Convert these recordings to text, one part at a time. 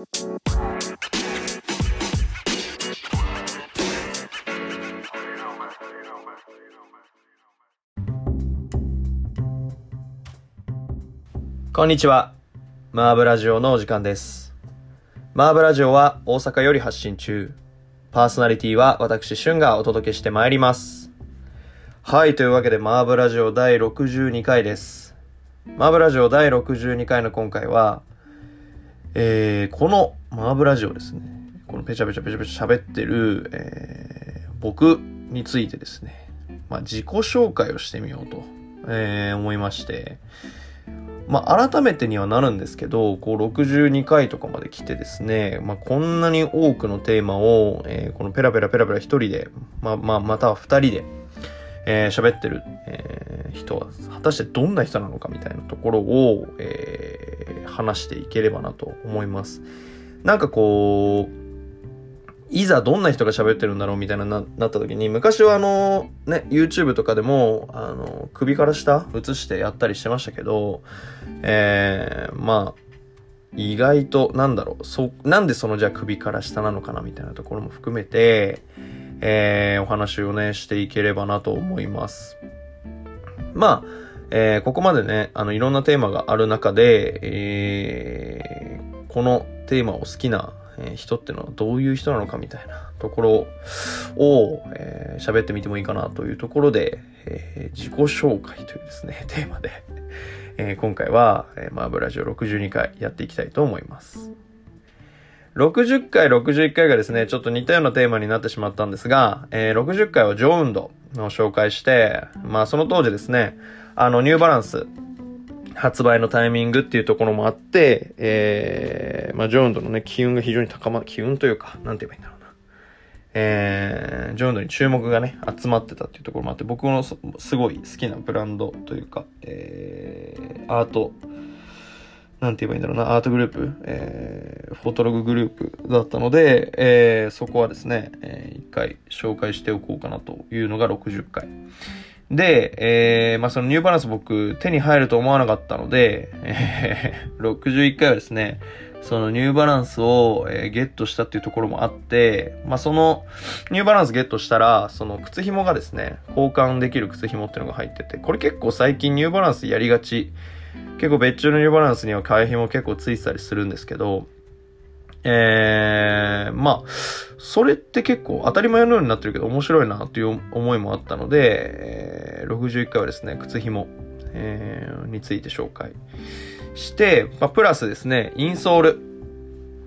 こんにちは。マーブラジオのお時間です。マーブラジオは大阪より発信中。パーソナリティは私、シュンがお届けしてまいります。はい、というわけでマーブラジオ第62回です。マーブラジオ第62回の今回は、えー、このマーブラジオですね。このペチャペチャペチャペチャ喋ってる、えー、僕についてですね、まあ、自己紹介をしてみようと、えー、思いまして、まあ、改めてにはなるんですけど、こう、62回とかまで来てですね、まあ、こんなに多くのテーマを、えーこのペラペラペラペラ一人で、まあ、まあ、または二人で、えー喋ってる、えー人は、果たしてどんな人なのかみたいなところを、えー話していければなと思います。なんかこう、いざどんな人が喋ってるんだろうみたいなななった時に、昔はあの、ね、YouTube とかでも、あの、首から下映してやったりしてましたけど、えー、まあ、意外と、なんだろう、そ、なんでそのじゃあ首から下なのかなみたいなところも含めて、えー、お話をね、していければなと思います。まあ、えーここまでね、あの、いろんなテーマがある中で、えーこのテーマを好きな人ってのはどういう人なのかみたいなところを、えー喋ってみてもいいかなというところで、えー自己紹介というですね、テーマで、えー今回は、えーマーブラジオ62回やっていきたいと思います。60回、61回がですね、ちょっと似たようなテーマになってしまったんですが、えー60回はジョーンドを紹介して、まあその当時ですね、あの、ニューバランス、発売のタイミングっていうところもあって、えー、まあ、ジョーンドのね、機運が非常に高まる、機運というか、なんて言えばいいんだろうな。えー、ジョーンドに注目がね、集まってたっていうところもあって、僕のすごい好きなブランドというか、えー、アート、なんて言えばいいんだろうな、アートグループ、えー、フォトロググループだったので、えー、そこはですね、えー、一回紹介しておこうかなというのが60回。で、えー、まあ、そのニューバランス僕手に入ると思わなかったので、えー、61回はですね、そのニューバランスを、えーゲットしたっていうところもあって、まあ、そのニューバランスゲットしたら、その靴紐がですね、交換できる靴紐っていうのが入ってて、これ結構最近ニューバランスやりがち。結構別注のニューバランスには替え紐結構ついてたりするんですけど、えー、まあ、それって結構当たり前のようになってるけど面白いなという思いもあったので、えー61回はですね、靴紐、えーについて紹介して、まあ、プラスですね、インソール。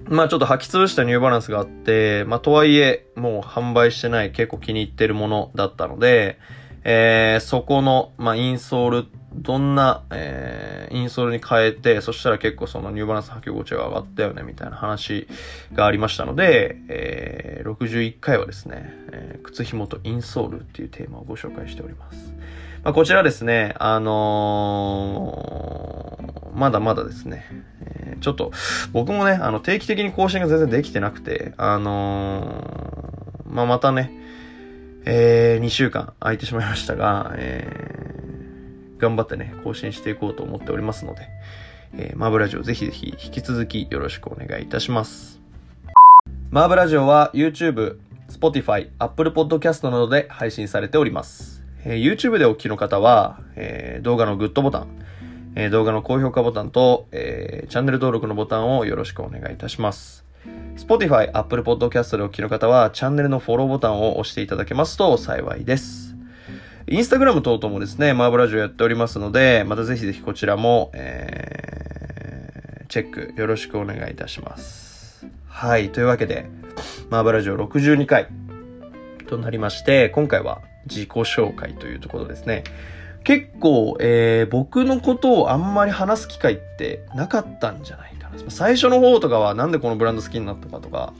まあちょっと履き潰したニューバランスがあって、まあとはいえ、もう販売してない結構気に入ってるものだったので、えーそこの、まあインソール、どんな、えーインソールに変えて、そしたら結構そのニューバランス履き心地が上がったよね、みたいな話がありましたので、えー61回はですね、えー靴紐とインソールっていうテーマをご紹介しております。まあ、こちらですね、あのーまだまだですね、えーちょっと、僕もね、あの、定期的に更新が全然できてなくて、あのーまあ、またね、えー、2週間空いてしまいましたが、えー頑張ってね、更新していこうと思っておりますので、えーマーブラジオぜひぜひ引き続きよろしくお願いいたします。マーブラジオは YouTube、Spotify、Apple Podcast などで配信されております。えー YouTube でお聞きの方は、えー動画のグッドボタン、えー動画の高評価ボタンと、えーチャンネル登録のボタンをよろしくお願いいたします。Spotify、Apple Podcast でお聞きの方は、チャンネルのフォローボタンを押していただけますと幸いです。インスタグラム等々もですね、マーブラジオやっておりますので、またぜひぜひこちらも、えーチェックよろしくお願いいたします。はい、というわけで、マーブラジオ62回となりまして、今回は自己紹介というところですね。結構、えー僕のことをあんまり話す機会ってなかったんじゃない。最初の方とかはなんでこのブランド好きになったかとか、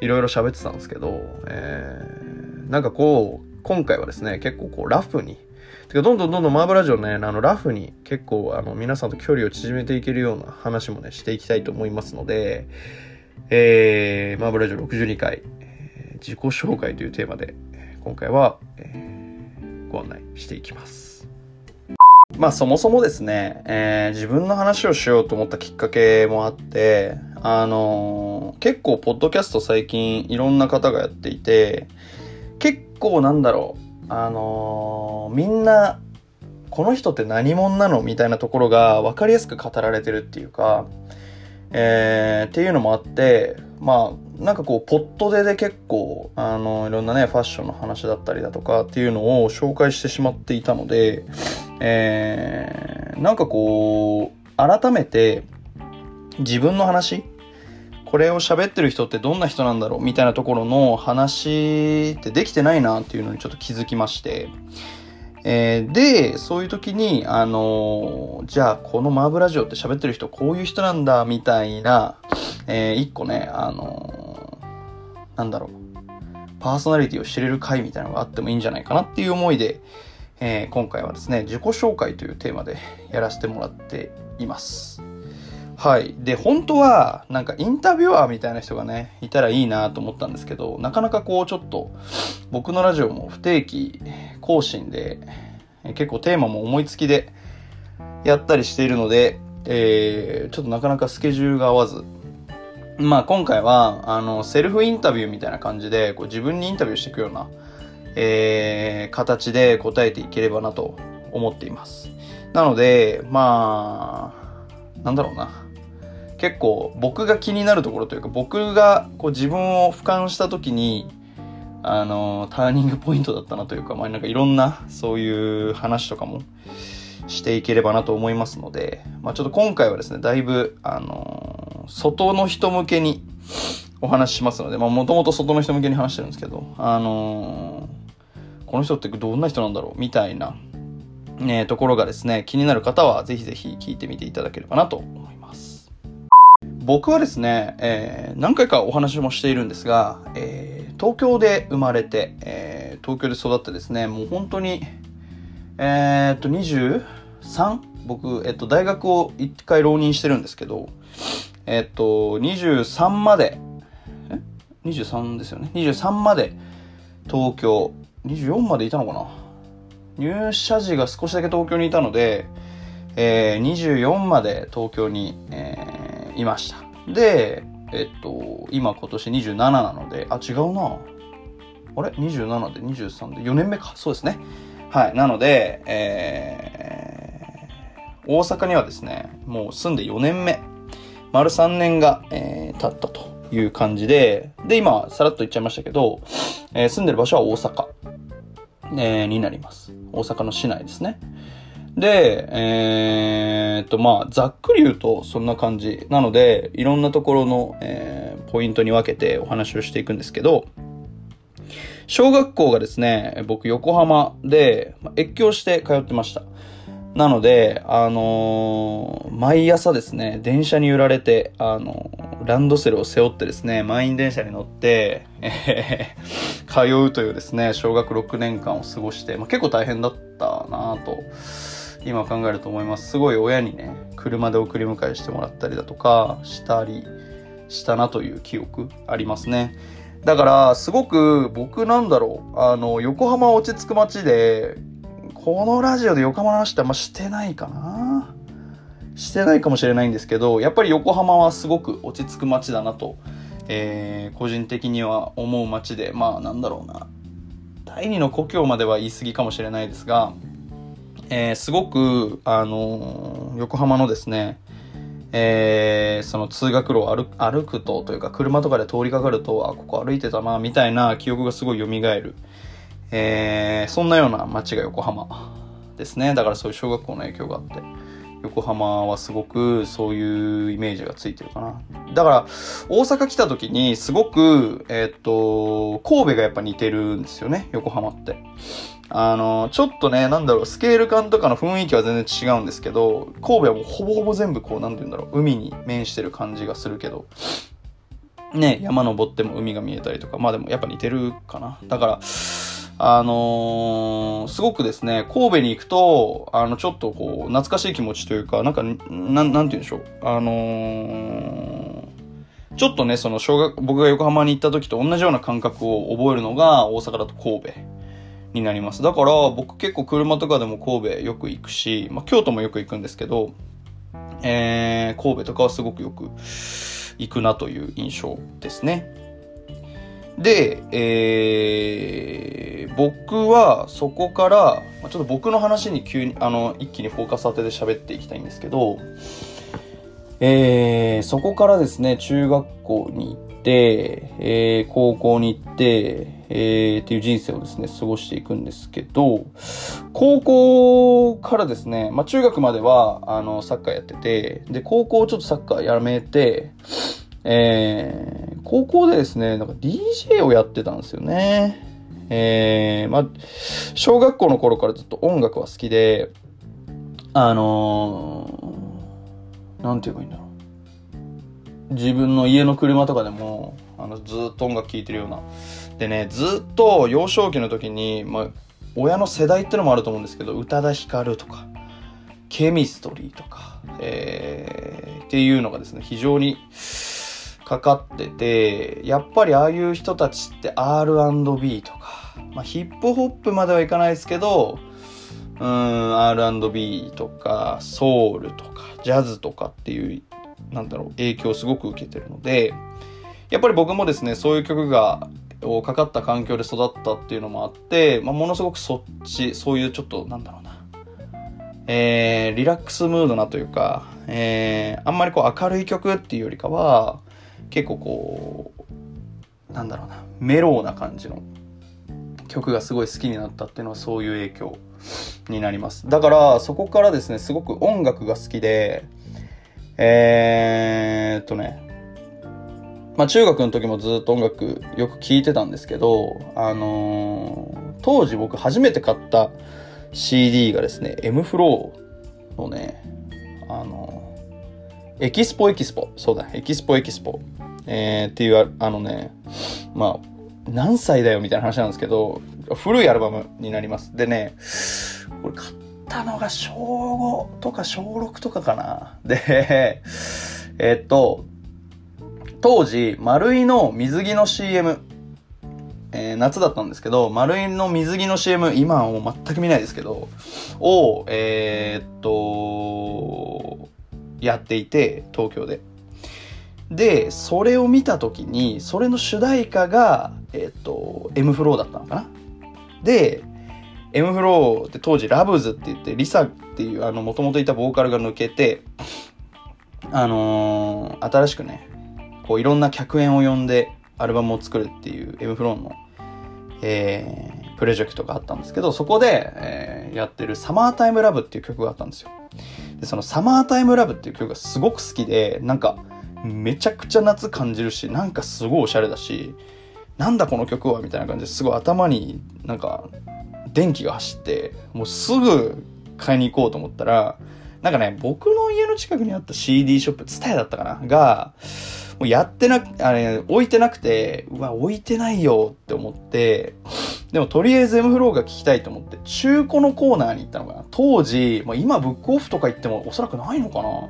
いろいろ喋ってたんですけど、えーなんかこう、今回はですね、結構こうラフに、てかどんどんどんどんマーブラジオね、あのラフに結構あの皆さんと距離を縮めていけるような話もね、していきたいと思いますので、えー、マーブラジオ62回、えー自己紹介というテーマで、今回は、えーご案内していきます。まあそもそもですね、えー自分の話をしようと思ったきっかけもあって、あのー、結構ポッドキャスト最近いろんな方がやっていて、結構なんだろう、あのー、みんな、この人って何者なの？みたいなところが分かりやすく語られてるっていうか、えー、っていうのもあって、まあ、なんかこう、ポットでで結構、あの、いろんなね、ファッションの話だったりだとかっていうのを紹介してしまっていたので、えー、なんかこう、改めて、自分の話これを喋ってる人ってどんな人なんだろうみたいなところの話ってできてないなっていうのにちょっと気づきまして、えー、で、そういう時に、あのー、じゃあこのマーブラジオって喋ってる人こういう人なんだみたいな、えー、一個ね、あのー、なんだろう、パーソナリティを知れる回みたいなのがあってもいいんじゃないかなっていう思いで、えー、今回はですね、自己紹介というテーマでやらせてもらっています。はい。で、本当は、なんかインタビュアーみたいな人がね、いたらいいなと思ったんですけど、なかなかこう、ちょっと、僕のラジオも不定期更新で、結構テーマも思いつきでやったりしているので、えー、ちょっとなかなかスケジュールが合わず、まあ今回は、あの、セルフインタビューみたいな感じで、こう自分にインタビューしていくような、えー、形で答えていければなと思っています。なので、まあ、なんだろうな。結構僕が気になるところというか僕がこう自分を俯瞰した時にあのターニングポイントだったなというか,、まあ、なんかいろんなそういう話とかもしていければなと思いますので、まあ、ちょっと今回はですねだいぶあの外の人向けにお話ししますのでもともと外の人向けに話してるんですけどあのこの人ってどんな人なんだろうみたいな、ね、ところがですね気になる方はぜひぜひ聞いてみていただければなと思います。僕はですね、えー、何回かお話もしているんですが、えー、東京で生まれて、えー、東京で育ってですね、もう本当に、え、っと、23? 僕、えっと、大学を一回浪人してるんですけど、えっと、23まで、え ?23 ですよね。23まで東京、24までいたのかな？入社時が少しだけ東京にいたので、えー、24まで東京に、えーいました。で、えっと、今今年27なので、あ、違うな。あれ ?27 で23で4年目か。そうですね。はい。なので、えー、大阪にはですね、もう住んで4年目。丸3年が、えー、経ったという感じで、で、今、さらっと言っちゃいましたけど、えー、住んでる場所は大阪、えー、になります。大阪の市内ですね。で、えー、っと、まあ、ざっくり言うとそんな感じ。なので、いろんなところの、えー、ポイントに分けてお話をしていくんですけど、小学校がですね、僕横浜で、越境して通ってました。なので、あのー、毎朝ですね、電車に揺られて、あのー、ランドセルを背負ってですね、満員電車に乗って、えー、通うというですね、小学6年間を過ごして、まあ、結構大変だったなと。今考えると思います。すごい親にね、車で送り迎えしてもらったりだとか、したりしたなという記憶ありますね。だから、すごく僕なんだろう、あの、横浜落ち着く街で、このラジオで横浜の話ってあんましてないかなしてないかもしれないんですけど、やっぱり横浜はすごく落ち着く街だなと、えー、個人的には思う街で、まあなんだろうな、第二の故郷までは言い過ぎかもしれないですが、えー、すごく、あのー、横浜のですね、えー、その通学路を歩歩くとというか車とかで通りかかるとあここ歩いてたなみたいな記憶がすごい蘇る、えー、そんなような街が横浜ですね。だからそういう小学校の影響があって横浜はすごくそういうイメージがついてるかな。だから大阪来た時にすごくえっと神戸がやっぱ似てるんですよね横浜って。あの、ちょっとね、なんだろう、スケール感とかの雰囲気は全然違うんですけど、神戸はもうほぼほぼ全部こう、なんて言うんだろう、海に面してる感じがするけど、ね、山登っても海が見えたりとか、まあでもやっぱ似てるかな。だから、あのー、すごくですね、神戸に行くと、あの、ちょっとこう、懐かしい気持ちというか、なんか、なん、なんて言うんでしょう。あのー、ちょっとね、その小学、僕が横浜に行った時と同じような感覚を覚えるのが大阪だと神戸。になります。だから僕結構車とかでも神戸よく行くし、まあ、京都もよく行くんですけど、えー、神戸とかはすごくよく、いくなという印象ですね。で、えー、僕はそこから、ちょっと僕の話に急に、あの、一気にフォーカス当てて喋っていきたいんですけど、えー、そこからですね、中学校に行っ、えー、高校に行って、えー、っていう人生をですね、過ごしていくんですけど、高校からですね、まあ中学までは、あの、サッカーやってて、で、高校ちょっとサッカーやめて、えー、高校でですね、なんか DJ をやってたんですよね。えー、まあ、小学校の頃からずっと音楽は好きで、あのー、なんて言えばいいんだろう。自分の家の車とかでも、あの、ずっと音楽聴いてるような。でね、ずっと幼少期の時に、まあ、親の世代ってのもあると思うんですけど、宇多田ヒカルとか、ケミストリーとか、えー、っていうのがですね、非常に、かかってて、やっぱりああいう人たちって R&B とか、まあ、ヒップホップまではいかないですけど、うん、R&B とか、ソウルとか、ジャズとかっていう、なんだろう、影響をすごく受けてるので、やっぱり僕もですね、そういう曲が、をかかった環境で育ったっていうのもあって、まあ、ものすごくそっち、そういうちょっと、なんだろうな、えー、リラックスムードなというか、えー、あんまりこう明るい曲っていうよりかは、結構こう、なんだろうな、メローな感じの曲がすごい好きになったっていうのはそういう影響になります。だからそこからですね、すごく音楽が好きで、えー、っとね、まあ中学の時もずっと音楽よく聴いてたんですけど、あのー、当時僕初めて買った CD がですね、M フローのね、あのー、エキスポエキスポ、そうだ、エキスポエキスポ。えー、っていう、あのね、まあ、何歳だよみたいな話なんですけど、古いアルバムになります。でね、これ買ったのが小5とか小6とかかな。で、え、っと、当時、丸井の水着の CM、えー、夏だったんですけど、丸井の水着の CM、今はもう全く見ないですけど、を、えー、っと、やっていて、東京で。で、それを見た時に、それの主題歌が、えっ、と、M フローだったのかなで、M フローって当時ラブズって言って、リサっていうあの、元々いたボーカルが抜けて、あのー、新しくね、こういろんな客演を呼んでアルバムを作るっていう M フローの、えー、プロジェクトがあったんですけど、そこで、えー、やってるサマータイムラブっていう曲があったんですよ。で、そのサマータイムラブっていう曲がすごく好きで、なんか、めちゃくちゃ夏感じるし、なんかすごいおしゃれだし、なんだこの曲はみたいな感じですごい頭になんか電気が走って、もうすぐ買いに行こうと思ったら、なんかね、僕の家の近くにあった CD ショップ、ツタヤだったかな？が、もうやってな、あれ、置いてなくて、うわ、置いてないよって思って、でもとりあえず M フローが聞きたいと思って、中古のコーナーに行ったのかな？当時、まあ、今ブックオフとか行ってもおそらくないのかな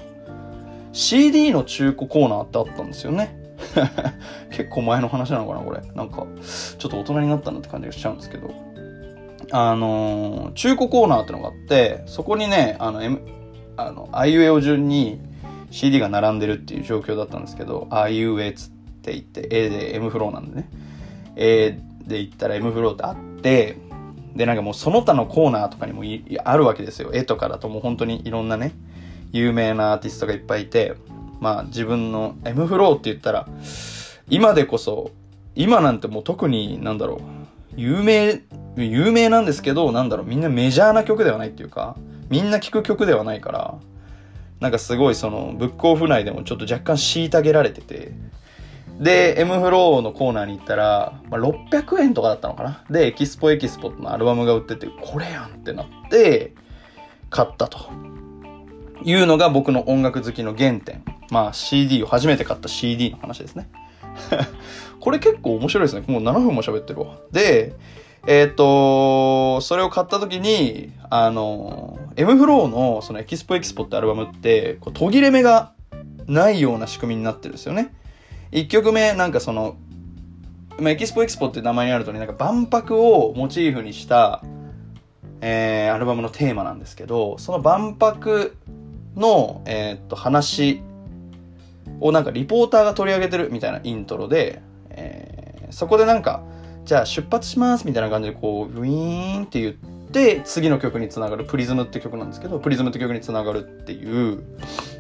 ？CD の中古コーナーってあったんですよね。結構前の話なのかな、これ。なんか、ちょっと大人になったなって感じがしちゃうんですけど。あのー、中古コーナーってのがあって、そこにね、あの、M、あの、あいうえお順に CD が並んでるっていう状況だったんですけど、あいうえつって言って、A で M フローなんでね。A で言ったら M フローってあって、で、なんかもうその他のコーナーとかにもあるわけですよ。絵とかだともう本当にいろんなね、有名なアーティストがいっぱいいて、まあ自分の M フローって言ったら、今でこそ、今なんてもう特になんだろう、有名、有名なんですけど、なんだろう、みんなメジャーな曲ではないっていうか、みんな聴く曲ではないから、なんかすごいその、ブックオフ内でもちょっと若干虐げられてて、で、M フローのコーナーに行ったら、まあ、600円とかだったのかな。で、エキスポエキスポのアルバムが売ってて、これやんってなって、買ったと。いうのが僕の音楽好きの原点。まあ CD を初めて買った CD の話ですね。これ結構面白いですね。もう7分も喋ってるわ。で、えっ、ー、と、それを買った時に、あの、M フローのそのエキスポエキスポってアルバムって、こう途切れ目がないような仕組みになってるんですよね。1曲目、なんかその、まあ、エキスポエキスポって名前にある通り、なんか万博をモチーフにした、えー、アルバムのテーマなんですけど、その万博の、えー、っと、話をなんかリポーターが取り上げてるみたいなイントロで、えー、そこでなんか、じゃあ出発しますみたいな感じでこう、ウィーンって言って、次の曲につながる、プリズムって曲なんですけど、プリズムって曲につながるっていう、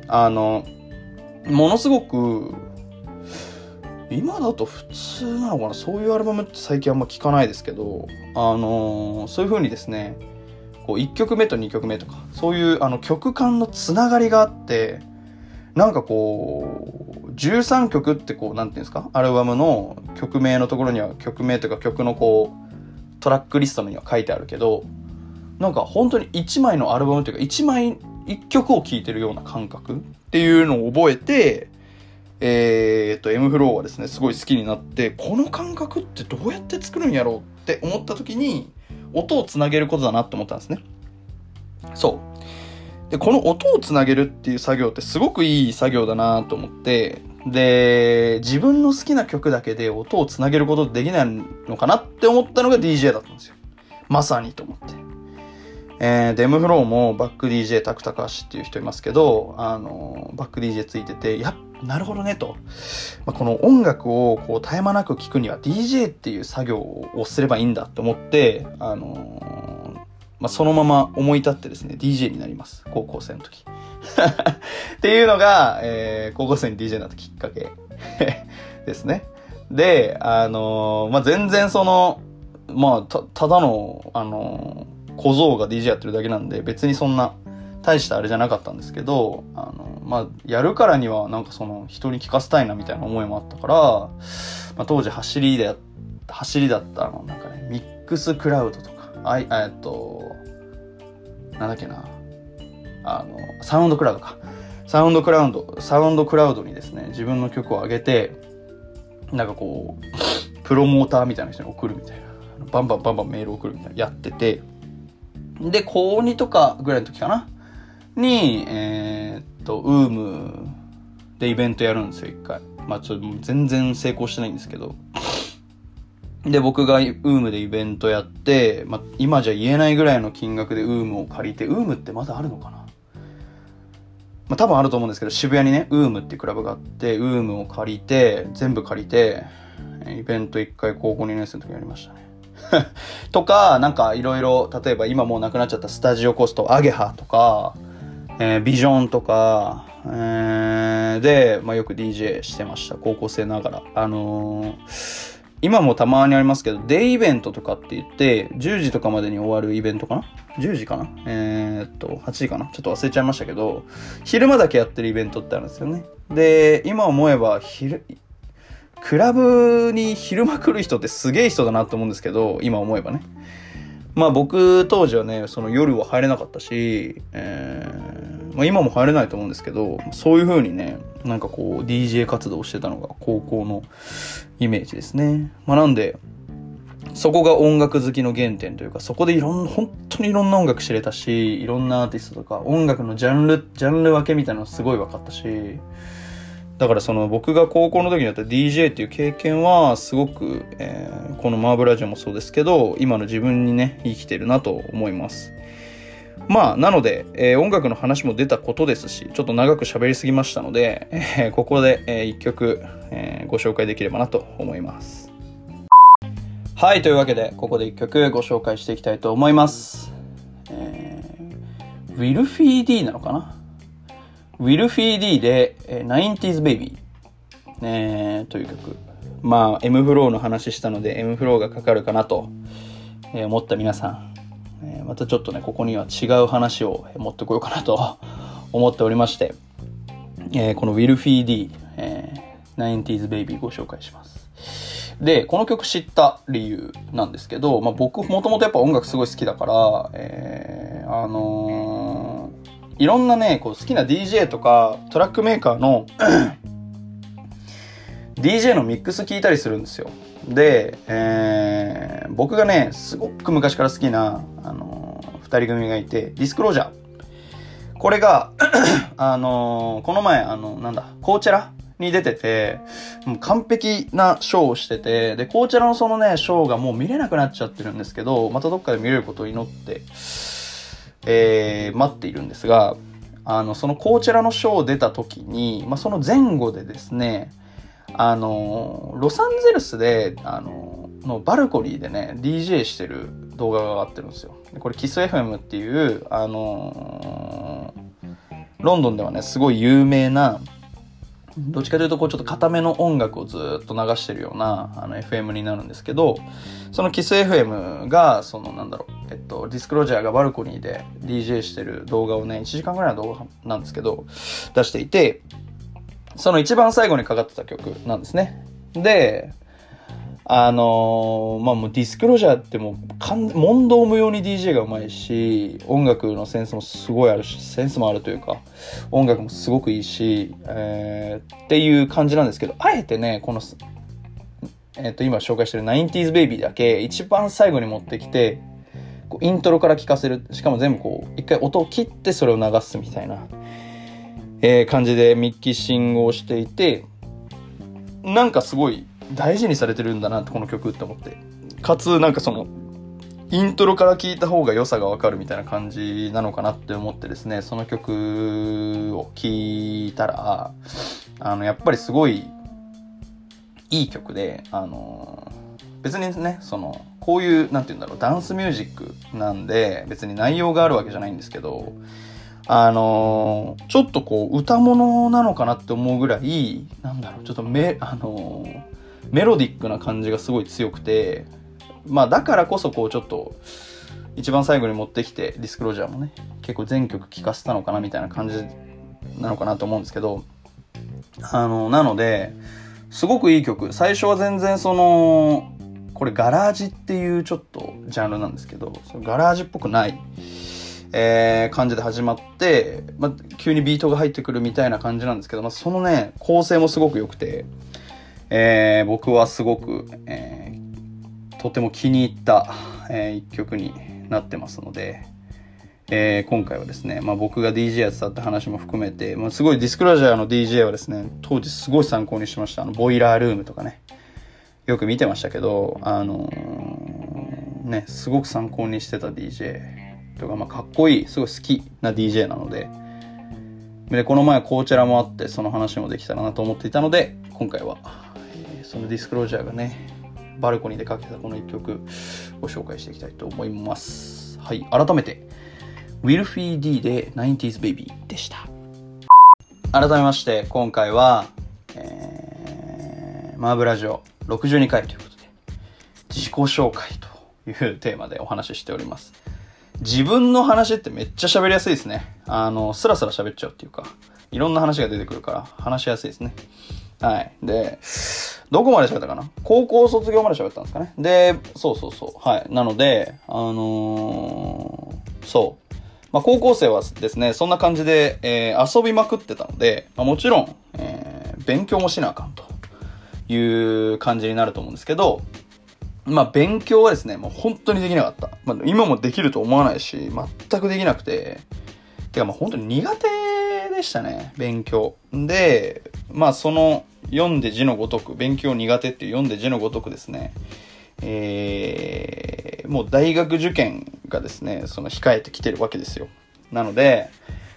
あの、ものすごく、今だと普通なのかな？そういうアルバムって最近あんま聞かないですけど、あの、そういう風にですね、こう1曲目と2曲目とか、そういうあの曲間のつながりがあって、なんかこう、13曲ってこう、なんていうんですか？アルバムの曲名のところには曲名というか曲のこう、トラックリストには書いてあるけど、なんか本当に1枚のアルバムというか1枚、1曲を聴いてるような感覚っていうのを覚えて、えー、っと、M フローはですね、すごい好きになって、この感覚ってどうやって作るんやろうって思った時に、音をつなげることだなって思ったんですね。そう。で、この音をつなげるっていう作業ってすごくいい作業だなと思って、で、自分の好きな曲だけで音をつなげることできないのかなって思ったのが DJ だったんですよ。まさにと思って。えー、デムフローもバック DJ タクタカシっていう人いますけど、あの、バック DJ ついてて、やなるほどねと。まあ、この音楽をこう絶え間なく聴くには DJ っていう作業をすればいいんだって思って、あのまあ、そのまま思い立ってですね、DJ になります。高校生の時。っていうのが、えー、高校生に DJ になったきっかけ ですね。で、あのー、まあ、全然その、まあ、た、ただの、あのー、小僧が DJ やってるだけなんで、別にそんな、大したあれじゃなかったんですけど、あの、まあ、やるからには、なんかその、人に聞かせたいなみたいな思いもあったから、まあ、当時走りで、走りだったの、なんかね、ミックスクラウドとか、あい、えっと、なんだっけな、あの、サウンドクラウドか。サウンドクラウド、サウンドクラウドにですね、自分の曲を上げて、なんかこう、プロモーターみたいな人に送るみたいな。バンバンバンバンメール送るみたいなやってて、で、高2とかぐらいの時かなに、えー、っと、ウームでイベントやるんですよ、一回。まあちょっと全然成功してないんですけど。で、僕がウームでイベントやって、ま、今じゃ言えないぐらいの金額でウームを借りて、ウームってまだあるのかな？ま、多分あると思うんですけど、渋谷にね、ウームってクラブがあって、ウームを借りて、全部借りて、イベント一回高校2年生の時やりましたね。とか、なんかいろいろ、例えば今もうなくなっちゃったスタジオコスト、アゲハとか、えー、ビジョンとか、えー、で、まあ、よく DJ してました。高校生ながら。あのー今もたまにありますけど、デイイベントとかって言って、10時とかまでに終わるイベントかな ?10 時かな？えー、っと、8時かな？ちょっと忘れちゃいましたけど、昼間だけやってるイベントってあるんですよね。で、今思えば、昼、クラブに昼間来る人ってすげえ人だなと思うんですけど、今思えばね。まあ僕当時はね、その夜は入れなかったし、えー、まあ今も入れないと思うんですけど、そういう風にね、なんかこう DJ 活動してたのが高校のイメージですね。まあなんで、そこが音楽好きの原点というか、そこでいろんな、本当にいろんな音楽知れたし、いろんなアーティストとか、音楽のジャンル、ジャンル分けみたいなのすごい分かったし、だからその僕が高校の時にやった DJ っていう経験はすごく、えー、このマーブラジオもそうですけど、今の自分にね、生きてるなと思います。まあ、なので、えー、音楽の話も出たことですし、ちょっと長く喋りすぎましたので、えー、ここで、えー、一曲、えー、ご紹介できればなと思います。はい、というわけで、ここで一曲ご紹介していきたいと思います。えー、ウィルフィーディーなのかな？ウィルフィーディーで、えー、90s Baby、えー、という曲。まあ、M フローの話したので、M フローがかかるかなと、えー、思った皆さん、えまたちょっとね、ここには違う話を持ってこようかなと 思っておりまして、えー、この Will Feed、えー、90s Baby ご紹介します。で、この曲知った理由なんですけど、まあ、僕もともとやっぱ音楽すごい好きだから、えー、あのー、いろんなね、こう好きな DJ とかトラックメーカーの DJ のミックス聞いたりするんですよ。で、えー、僕がね、すごく昔から好きな、あのー、二人組がいて、ディスクロージャー。これが あのー、この前、あの、なんだ、コーチェラに出てて、もう完璧なショーをしてて、で、コーチェラのそのね、ショーがもう見れなくなっちゃってるんですけど、またどっかで見れることを祈って、えー、待っているんですが、あの、そのコーチェラのショー出た時に、まあ、その前後でですね、あの、ロサンゼルスで、あの、のバルコニーでね、DJ してる動画が上がってるんですよ。これ、キス FM っていう、あのロンドンではね、すごい有名な、どっちかというと、こう、ちょっと固めの音楽をずっと流してるような、あの、FM になるんですけど、そのキス FM が、その、なんだろう、えっと、ディスクロージャーがバルコニーで DJ してる動画をね、1時間ぐらいの動画なんですけど、出していて、その一番最後にかかってた曲なんですね。で、あのー、まあもうディスクロジャーってもう、問答無用に DJ がうまいし、音楽のセンスもすごいあるし、センスもあるというか、音楽もすごくいいし、えー、っていう感じなんですけど、あえてね、この、えっ、ー、と、今紹介してる 90s Baby だけ一番最後に持ってきて、こうイントロから聴かせる。しかも全部こう、一回音を切ってそれを流すみたいな、えー、感じでミッキッシングをしていて、なんかすごい大事にされてるんだなってこの曲って思って。かつ、なんかその、イントロから聴いた方が良さがわかるみたいな感じなのかなって思ってですね、その曲を聴いたら、あの、やっぱりすごいいい曲で、あの、別にね、その、こういう、なんて言うんだろう、ダンスミュージックなんで、別に内容があるわけじゃないんですけど、あのちょっとこう、歌物なのかなって思うぐらい、なんだろう、ちょっとめ、あのメロディックな感じがすごい強くて、まあだからこそこうちょっと、一番最後に持ってきて、ディスクロージャーもね、結構全曲聴かせたのかなみたいな感じなのかなと思うんですけど、あの、なので、すごくいい曲。最初は全然その、これガラージっていうちょっとジャンルなんですけど、そのガラージっぽくない、えー、感じで始まって、まあ、急にビートが入ってくるみたいな感じなんですけど、まあ、そのね、構成もすごく良くて、えー、僕はすごく、えー、とても気に入った、えー、一曲になってますので、えー、今回はですね、まあ、僕が DJ やってたって話も含めて、まあ、すごいディスクロジャーの DJ はですね、当時すごい参考にしました。あの、ボイラールームとかね、よく見てましたけど、あのー、ね、すごく参考にしてた DJ とか、まあ、かっこいい、すごい好きな DJ なので、で、この前コーチェラもあって、その話もできたらなと思っていたので、今回はえそのディスクロージャーがね、バルコニーでかけたこの一曲ご紹介していきたいと思います。はい、改めて、ウィルフィー D で 90s Baby でした。改めまして、今回は、えー、マーブラジオ62回ということで、自己紹介というテーマでお話ししております。自分の話ってめっちゃ喋りやすいですね。あの、スラスラ喋っちゃうっていうか、いろんな話が出てくるから話しやすいですね。はい。で、どこまで喋ったかな？高校卒業まで喋ったんですかね？で、そうそうそう。はい。なので、あのー、そう。まあ、高校生はですね、そんな感じで、えー、遊びまくってたので、まあ、もちろん、えー、勉強もしなあかんという感じになると思うんですけど、まあ、勉強はですね、もう本当にできなかった。まあ、今もできると思わないし、全くできなくて、てかまあ本当に苦手でしたね、勉強。で、まあその読んで字のごとく、勉強苦手っていう読んで字のごとくですね、えー、もう大学受験がですね、その控えてきてるわけですよ。なので、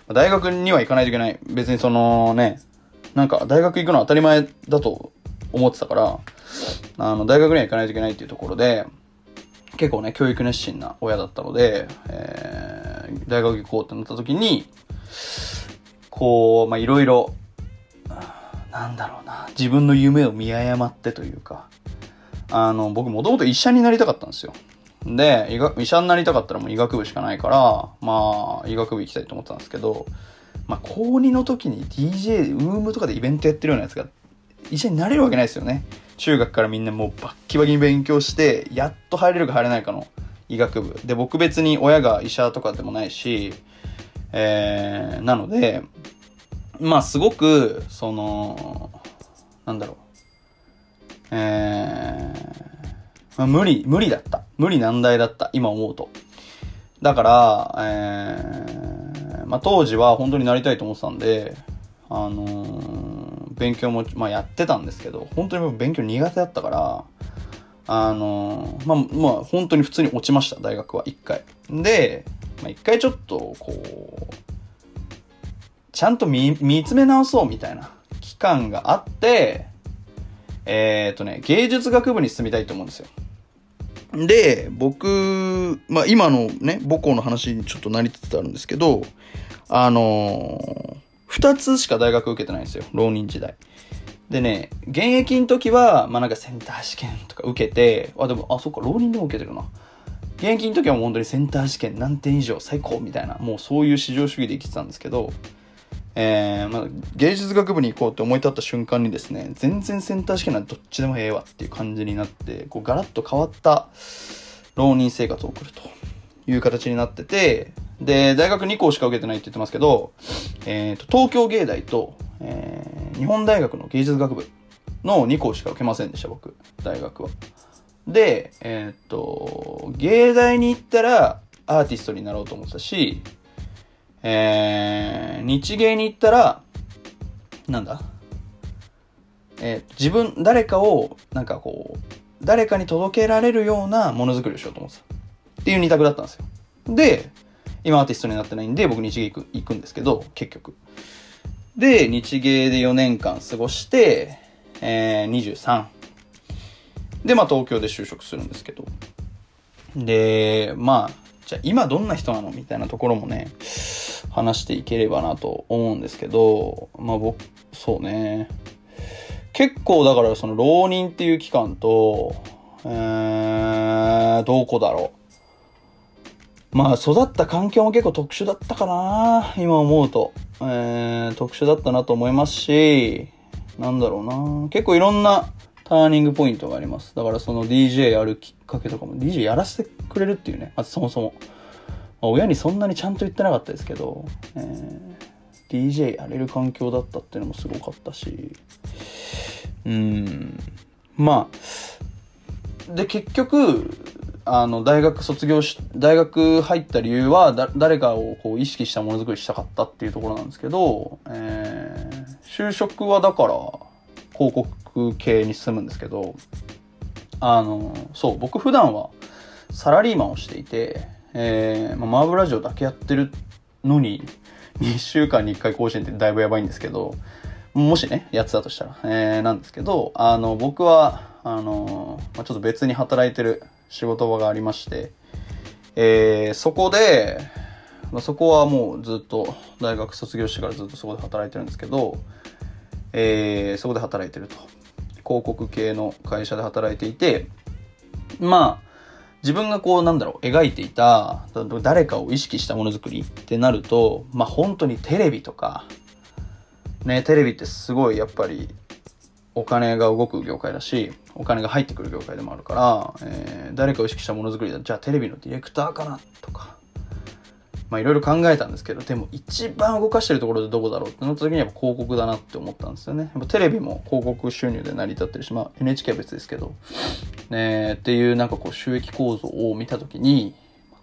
大学には行かないといけない。別にそのね、なんか大学行くのは当たり前だと思ってたから、あの、大学には行かないといけないっていうところで、結構ね、教育熱心な親だったので、えー、大学行こうってなった時に、こう、ま、いろいろ、なんだろうな、自分の夢を見誤ってというか、あの、僕もともと医者になりたかったんですよ。で、医学医者になりたかったらもう医学部しかないから、まあ、医学部行きたいと思ってたんですけど、まあ、高2の時に DJ、ウームとかでイベントやってるようなやつが、医者になれるわけないですよね。中学からみんなもうバッキバキに勉強して、やっと入れるか入れないかの医学部。で、僕別に親が医者とかでもないし、えー、なので、まあすごく、その、なんだろう。えー、まあ、無理、無理だった。無理難題だった。今思うと。だから、えー、まあ当時は本当になりたいと思ってたんで、あのー、勉強も、まあやってたんですけど、本当に勉強苦手だったから、あの、まあ、まあ本当に普通に落ちました、大学は、一回。で、まあ、一回ちょっと、こう、ちゃんと見、見つめ直そうみたいな期間があって、えっ、とね、芸術学部に進みたいと思うんですよ。で、僕、まあ今のね、母校の話にちょっとなりつつあるんですけど、あのー二つしか大学受けてないんですよ、浪人時代。でね、現役の時は、まあなんかセンター試験とか受けて、あ、でも、あ、そっか、浪人でも受けてるな。現役の時はもう本当にセンター試験何点以上最高みたいな、もうそういう至上主義で生きてたんですけど、えーまあ、芸術学部に行こうって思い立った瞬間にですね、全然センター試験なんてどっちでもええわっていう感じになって、こうガラッと変わった浪人生活を送るという形になってて、で、大学2校しか受けてないって言ってますけど、えーと、東京芸大と、えー日本大学の芸術学部の2校しか受けませんでした、僕、大学は。で、えーっと、芸大に行ったらアーティストになろうと思ってたし、えー、日芸に行ったら、なんだえー自分、誰かを、なんかこう、誰かに届けられるようなものづくりをしようと思ってた。っていう二択だったんですよ。で、今アーティストになってないんで、僕日芸行く行くんですけど、結局。で、日芸で4年間過ごして、えー、23。で、まあ東京で就職するんですけど。で、まあ、じゃあ今どんな人なのみたいなところもね、話していければなと思うんですけど、まあ僕、そうね。結構だからその浪人っていう期間と、えー、どこだろう。まあ育った環境も結構特殊だったかな今思うと。えー、特殊だったなと思いますし、なんだろうな結構いろんなターニングポイントがあります。だからその DJ やるきっかけとかも、DJ やらせてくれるっていうね。まずそもそも。まあ親にそんなにちゃんと言ってなかったですけど、えー、DJ やれる環境だったっていうのもすごかったし、うん、まあ、で、結局、あの、大学卒業し、大学入った理由は、だ、誰かをこう意識したものづくりしたかったっていうところなんですけど、えー、就職はだから、広告系に進むんですけど、あの、そう、僕普段はサラリーマンをしていて、えー、まあ、マーブラジオだけやってるのに、2週間に1回更新ってだいぶやばいんですけど、もしね、やってたとしたら、えー、なんですけど、あの、僕は、あの、まあ、ちょっと別に働いてる仕事場がありまして、えー、そこで、まあ、そこはもうずっと、大学卒業してからずっとそこで働いてるんですけど、えー、そこで働いてると。広告系の会社で働いていて、まあ、自分がこう、なんだろう、描いていた、誰かを意識したものづくりってなると、まあ本当にテレビとか、ね、テレビってすごいやっぱりお金が動く業界だし、お金が入ってくる業界でもあるから、えー誰かを意識したものづくりだ。じゃあテレビのディレクターかなとか、まあいろいろ考えたんですけど、でも一番動かしてるところでどこだろうってなった時にやっぱ広告だなって思ったんですよね。やっぱテレビも広告収入で成り立ってるし、まあ NHK は別ですけど、ねっていうなんかこう収益構造を見た時に、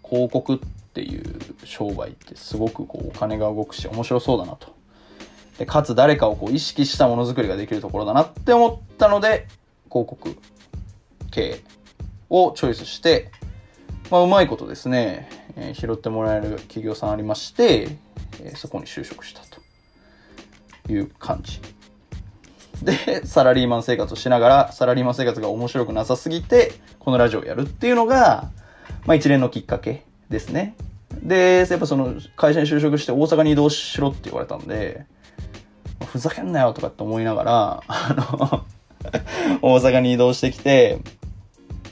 広告っていう商売ってすごくこうお金が動くし面白そうだなと。で、かつ誰かをこう意識したものづくりができるところだなって思ったので、広告系をチョイスして、まあ、うまいことですね、えー拾ってもらえる企業さんありまして、えーそこに就職したという感じ。で、サラリーマン生活をしながら、サラリーマン生活が面白くなさすぎて、このラジオをやるっていうのが、まあ一連のきっかけですね。で、やっぱその会社に就職して大阪に移動しろって言われたんで、ふざけんなよとかって思いながら、あの、大阪に移動してきて、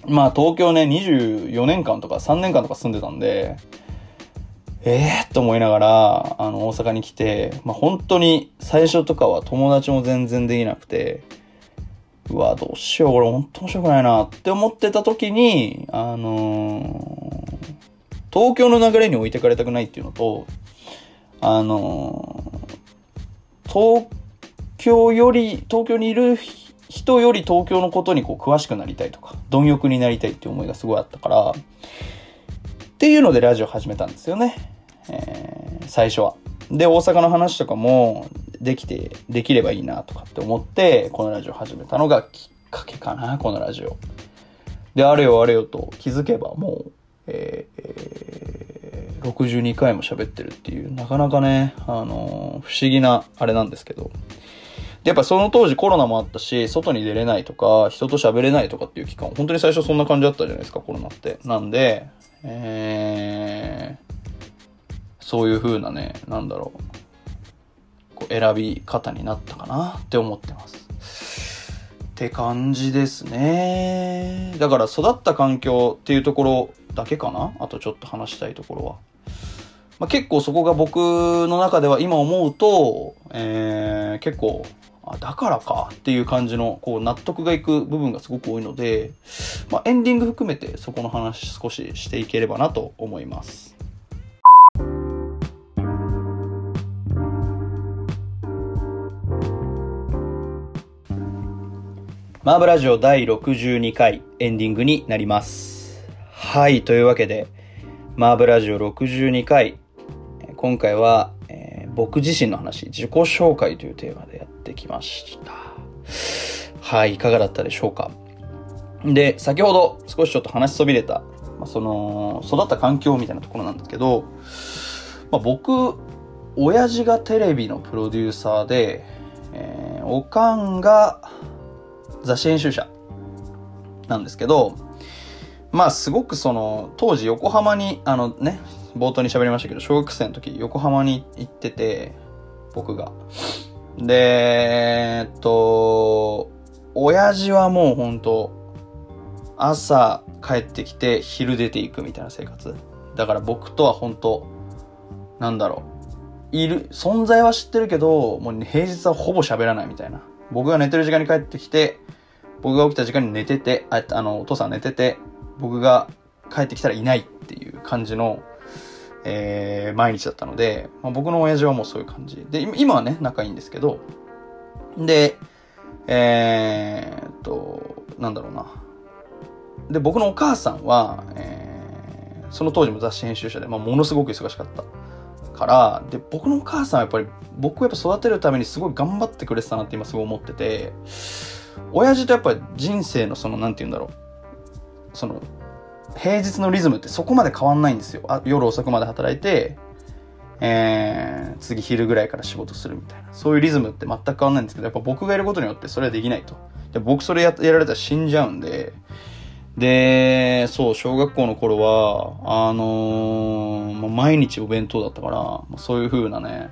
まあ東京ね、24年間とか3年間とか住んでたんで、ええー、と思いながら、あの、大阪に来て、まあ本当に最初とかは友達も全然できなくて、うわ、どうしよう、これ本当面白くないなって思ってた時に、あのー東京の流れに置いてかれたくないっていうのと、あのー東京より、東京にいる人より東京のことにこう詳しくなりたいとか、貪欲になりたいっていう思いがすごいあったから、っていうのでラジオ始めたんですよね。えー最初は。で、大阪の話とかもできて、できればいいなとかって思って、このラジオ始めたのがきっかけかな、このラジオ。で、あれよあれよと気づけばもう、えーえ62回も喋ってるっていう、なかなかね、あの不思議なあれなんですけど。やっぱその当時コロナもあったし、外に出れないとか、人と喋れないとかっていう期間、本当に最初そんな感じだったじゃないですか、コロナって。なんで、えー、そういう風なね、なんだろう、こう選び方になったかなって思ってます。って感じですね。だから育った環境っていうところだけかな？あとちょっと話したいところは。まあ、結構そこが僕の中では今思うと、えー、結構あ、だからかっていう感じの、こう、納得がいく部分がすごく多いので、まあ、エンディング含めてそこの話少ししていければなと思います。マーブラジオ第62回エンディングになります。はい、というわけで、マーブラジオ62回、今回はえ僕自身の話、自己紹介というテーマでやってきました。はい、いかがだったでしょうか？で、先ほど少しちょっと話しそびれた、まあ、その、育った環境みたいなところなんですけど、まあ、僕、親父がテレビのプロデューサーで、えー、おかんが雑誌編集者なんですけど、まあすごくその、当時横浜に、あのね、冒頭に喋りましたけど、小学生の時、横浜に行ってて、僕が。で、えっと、親父はもうほんと、朝帰ってきて昼出ていくみたいな生活。だから僕とは本当なんだろう。いる、存在は知ってるけど、もう平日はほぼ喋らないみたいな。僕が寝てる時間に帰ってきて、僕が起きた時間に寝てて、ああの、お父さん寝てて、僕が帰ってきたらいないっていう感じのえー、毎日だったので、まあ、僕の親父はもうそういう感じ。で、今はね、仲いいんですけど、で、えー、っと、なんだろうな。で、僕のお母さんは、えー、その当時も雑誌編集者で、まあ、ものすごく忙しかったから、で、僕のお母さんはやっぱり、僕をやっぱ育てるためにすごい頑張ってくれてたなって今すごい思ってて、親父とやっぱり人生のその、なんて言うんだろう、その、平日のリズムってそこまで変わんないんですよ。あ夜遅くまで働いて、えー、次昼ぐらいから仕事するみたいな。そういうリズムって全く変わんないんですけど、やっぱ僕がやることによってそれはできないと。で僕それややられたら死んじゃうんで、で、そう、小学校の頃は、あのー、毎日お弁当だったから、そういう風なね、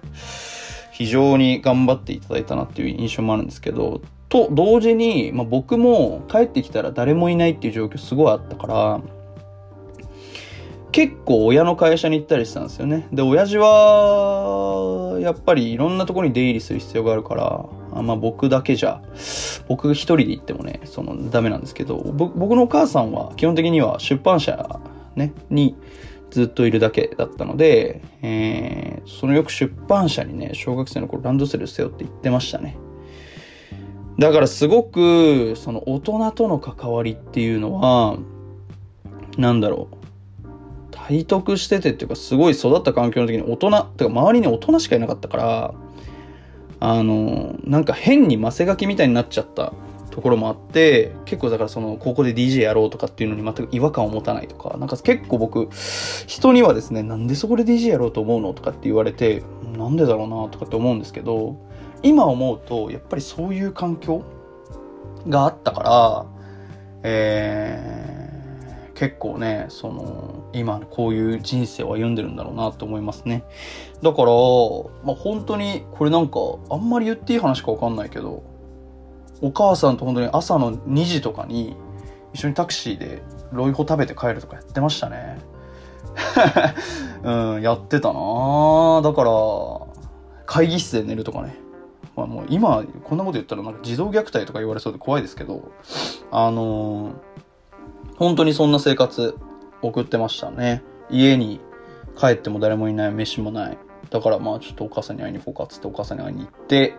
非常に頑張っていただいたなっていう印象もあるんですけど、と同時に、まあ、僕も帰ってきたら誰もいないっていう状況すごいあったから、結構親の会社に行ったりしたんですよね。で、親父は、やっぱりいろんなとこに出入りする必要があるから、あまあ僕だけじゃ、僕一人で行ってもね、そのダメなんですけど、僕のお母さんは基本的には出版社ね、にずっといるだけだったので、えー、そのよく出版社にね、小学生の頃ランドセル背負って行ってましたね。だからすごく、その大人との関わりっていうのは、なんだろう。体得しててっていうか、すごい育った環境の時に大人、てか周りに大人しかいなかったから、あの、なんか変にマセガキみたいになっちゃったところもあって、結構だからその、高校で DJ やろうとかっていうのに全く違和感を持たないとか、なんか結構僕、人にはですね、なんでそこで DJ やろうと思うのとかって言われて、なんでだろうなとかって思うんですけど、今思うと、やっぱりそういう環境があったから、えー、結構ね、その、今こういう人生を歩んでるんだろうなと思いますね。だから、まあ、本当に、これなんか、あんまり言っていい話かわかんないけど、お母さんと本当に朝の2時とかに、一緒にタクシーでロイホ食べて帰るとかやってましたね。うん、やってたなだから、会議室で寝るとかね。まあもう今、こんなこと言ったらなんか児童虐待とか言われそうで怖いですけど、あのー本当にそんな生活送ってましたね。家に帰っても誰もいない、飯もない。だからまあちょっとお母さんに会いに行こうかっつってお母さんに会いに行って、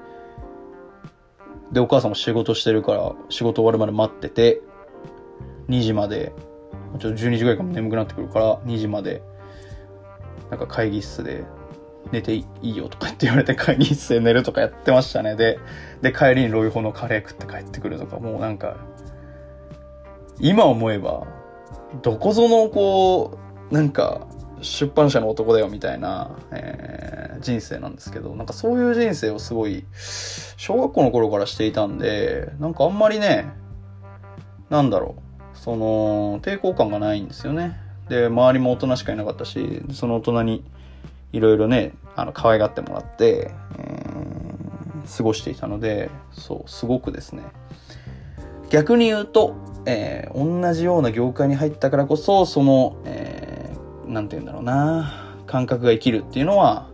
で、お母さんも仕事してるから、仕事終わるまで待ってて、2時まで、ちょっと12時ぐらいから眠くなってくるから、2時まで、なんか会議室で寝ていいよとかって言われて会議室で寝るとかやってましたね。で、で、帰りにロイホのカレー食って帰ってくるとか、もうなんか、今思えば、どこぞのこう、なんか、出版社の男だよみたいな、えー、人生なんですけど、なんかそういう人生をすごい、小学校の頃からしていたんで、なんかあんまりね、なんだろう、その、抵抗感がないんですよね。で、周りも大人しかいなかったし、その大人にいろいろね、あの、可愛がってもらって、えー、過ごしていたので、そう、すごくですね、逆に言うと、えー、同じような業界に入ったからこそ、その、えー、て言うんだろうな、感覚が生きるっていうのは、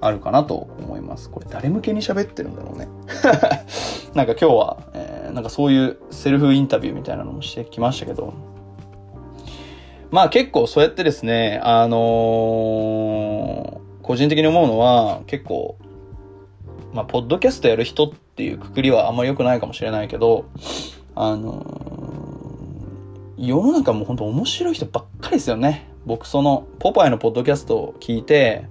あるかなと思います。これ誰向けに喋ってるんだろうね。なんか今日は、えー、なんかそういうセルフインタビューみたいなのもしてきましたけど、まあ結構そうやってですね、あのー、個人的に思うのは結構、まあ、ポッドキャストやる人っていうくくりはあんまり良くないかもしれないけど、あのー、世の中も本当面白い人ばっかりですよね。僕その、ポパイのポッドキャストを聞いて、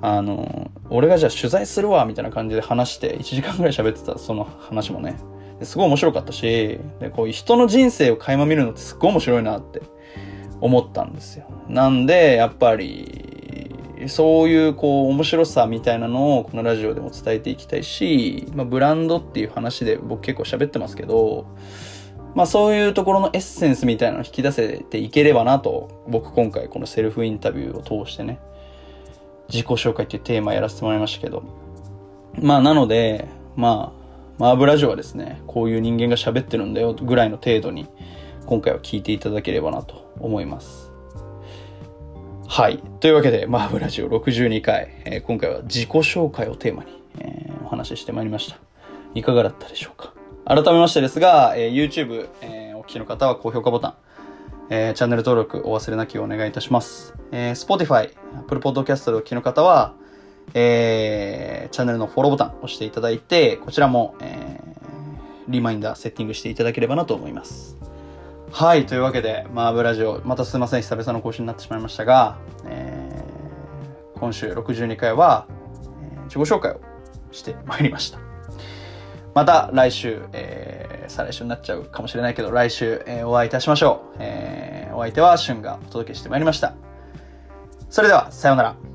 あのー、俺がじゃあ取材するわ、みたいな感じで話して、1時間ぐらい喋ってた、その話もね。すごい面白かったし、で、こういう人の人生を垣間見るのってすっごい面白いなって思ったんですよ。なんで、やっぱり、そういうこう面白さみたいなのをこのラジオでも伝えていきたいし、まあ、ブランドっていう話で僕結構喋ってますけど、まあそういうところのエッセンスみたいなのを引き出せていければなと、僕今回このセルフインタビューを通してね、自己紹介っていうテーマやらせてもらいましたけど、まあなので、まあ、マーブラジオはですね、こういう人間が喋ってるんだよぐらいの程度に、今回は聞いていただければなと思います。はい。というわけで、マーブラジオ62回、えー、今回は自己紹介をテーマに、えー、お話ししてまいりました。いかがだったでしょうか？改めましてですが、えー、YouTube、えー、お聞きの方は高評価ボタン、えー、チャンネル登録お忘れなきをお願いいたします。えー、Spotify、Apple Podcast でお聞きの方は、えー、チャンネルのフォローボタンを押していただいて、こちらも、えー、リマインダーセッティングしていただければなと思います。はい、というわけで、マーブラジオ、またすいません、久々の更新になってしまいましたが、えー、今週62回は、えー、自己紹介をしてまいりました。また来週、えー、再来週になっちゃうかもしれないけど、来週、えー、お会いいたしましょう。えー、お相手は、シュンがお届けしてまいりました。それでは、さようなら。